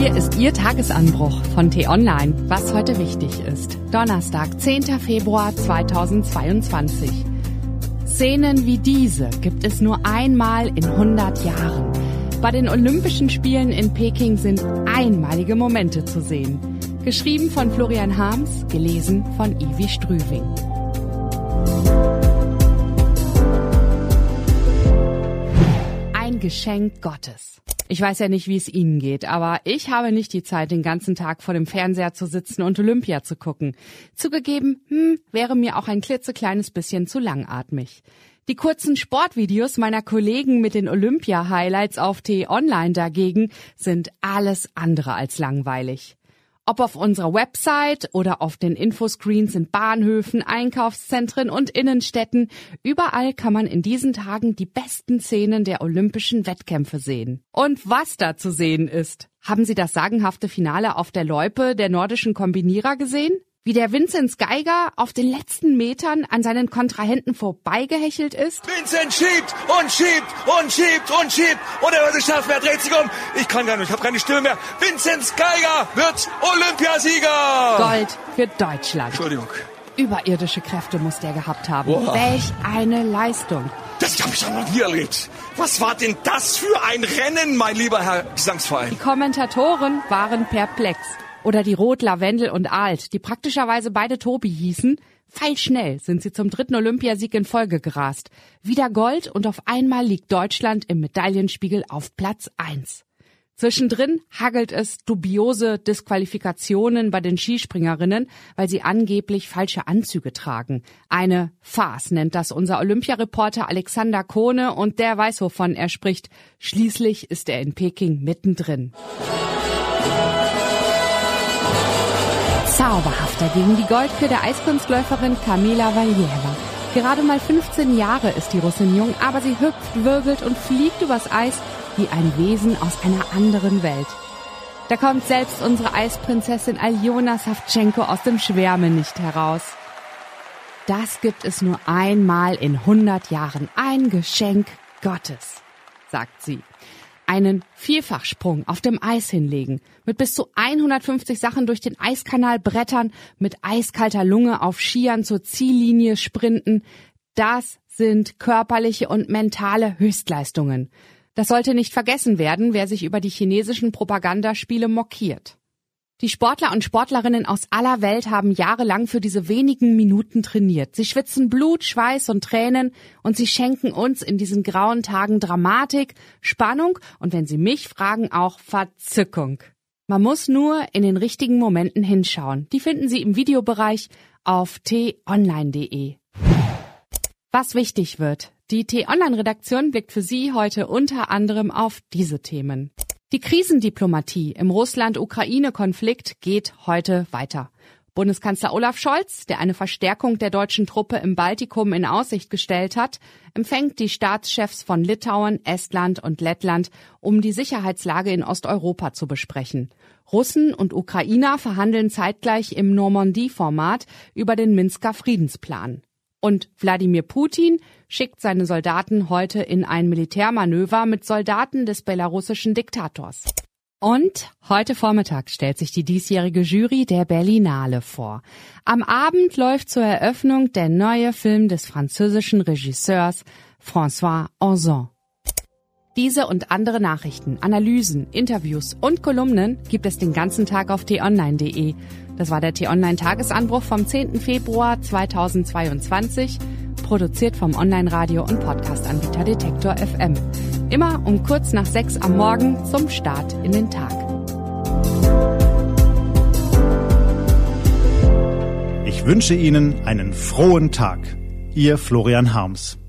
Hier ist Ihr Tagesanbruch von T-Online, was heute wichtig ist. Donnerstag, 10. Februar 2022. Szenen wie diese gibt es nur einmal in 100 Jahren. Bei den Olympischen Spielen in Peking sind einmalige Momente zu sehen. Geschrieben von Florian Harms, gelesen von Ivi Strüving. Ein Geschenk Gottes. Ich weiß ja nicht, wie es Ihnen geht, aber ich habe nicht die Zeit, den ganzen Tag vor dem Fernseher zu sitzen und Olympia zu gucken. Zugegeben, hm, wäre mir auch ein klitzekleines bisschen zu langatmig. Die kurzen Sportvideos meiner Kollegen mit den Olympia-Highlights auf T-Online dagegen sind alles andere als langweilig. Ob auf unserer Website oder auf den Infoscreens in Bahnhöfen, Einkaufszentren und Innenstädten, überall kann man in diesen Tagen die besten Szenen der olympischen Wettkämpfe sehen. Und was da zu sehen ist. Haben Sie das sagenhafte Finale auf der Loipe der nordischen Kombinierer gesehen? Wie der Vinzenz Geiger auf den letzten Metern an seinen Kontrahenten vorbeigehechelt ist? Vincent schiebt und schiebt und schiebt und schiebt und er wird es schaffen, er dreht sich um. Ich kann gar nicht, ich habe keine Stimme mehr. Vinzenz Geiger wird Olympiasieger! Gold für Deutschland. Entschuldigung. Überirdische Kräfte muss der gehabt haben. Boah. Welch eine Leistung. Das habe ich ja noch nie erlebt. Was war denn das für ein Rennen, mein lieber Herr Gesangsverein? Die Kommentatoren waren perplex. Oder die Rot, Lavendel und Alt, die praktischerweise beide Tobi hießen. Feilschnell sind sie zum dritten Olympiasieg in Folge gerast. Wieder Gold und auf einmal liegt Deutschland im Medaillenspiegel auf Platz eins. Zwischendrin hagelt es dubiose Disqualifikationen bei den Skispringerinnen, weil sie angeblich falsche Anzüge tragen. Eine Farce nennt das unser Olympiareporter Alexander Kohne und der weiß, wovon er spricht. Schließlich ist er in Peking mittendrin. Zauberhafter gegen die Goldkür der Eiskunstläuferin Kamila Valieva. Gerade mal 15 Jahre ist die Russin jung, aber sie hüpft, wirbelt und fliegt übers Eis wie ein Wesen aus einer anderen Welt. Da kommt selbst unsere Eisprinzessin Aljona Savchenko aus dem Schwärmen nicht heraus. Das gibt es nur einmal in 100 Jahren. Ein Geschenk Gottes, sagt sie einen Vierfachsprung auf dem Eis hinlegen, mit bis zu 150 Sachen durch den Eiskanal brettern, mit eiskalter Lunge auf Skiern zur Ziellinie sprinten, das sind körperliche und mentale Höchstleistungen. Das sollte nicht vergessen werden, wer sich über die chinesischen Propagandaspiele mockiert. Die Sportler und Sportlerinnen aus aller Welt haben jahrelang für diese wenigen Minuten trainiert. Sie schwitzen Blut, Schweiß und Tränen und sie schenken uns in diesen grauen Tagen Dramatik, Spannung und wenn Sie mich fragen, auch Verzückung. Man muss nur in den richtigen Momenten hinschauen. Die finden Sie im Videobereich auf t-online.de. Was wichtig wird. Die T-Online-Redaktion blickt für Sie heute unter anderem auf diese Themen. Die Krisendiplomatie im Russland-Ukraine-Konflikt geht heute weiter. Bundeskanzler Olaf Scholz, der eine Verstärkung der deutschen Truppe im Baltikum in Aussicht gestellt hat, empfängt die Staatschefs von Litauen, Estland und Lettland, um die Sicherheitslage in Osteuropa zu besprechen. Russen und Ukrainer verhandeln zeitgleich im Normandie-Format über den Minsker Friedensplan. Und Wladimir Putin schickt seine Soldaten heute in ein Militärmanöver mit Soldaten des belarussischen Diktators. Und heute Vormittag stellt sich die diesjährige Jury der Berlinale vor. Am Abend läuft zur Eröffnung der neue Film des französischen Regisseurs François Ozon. Diese und andere Nachrichten, Analysen, Interviews und Kolumnen gibt es den ganzen Tag auf t-online.de. Das war der T-Online-Tagesanbruch vom 10. Februar 2022, produziert vom Online-Radio- und Podcast-Anbieter Detektor FM. Immer um kurz nach sechs am Morgen zum Start in den Tag. Ich wünsche Ihnen einen frohen Tag. Ihr Florian Harms.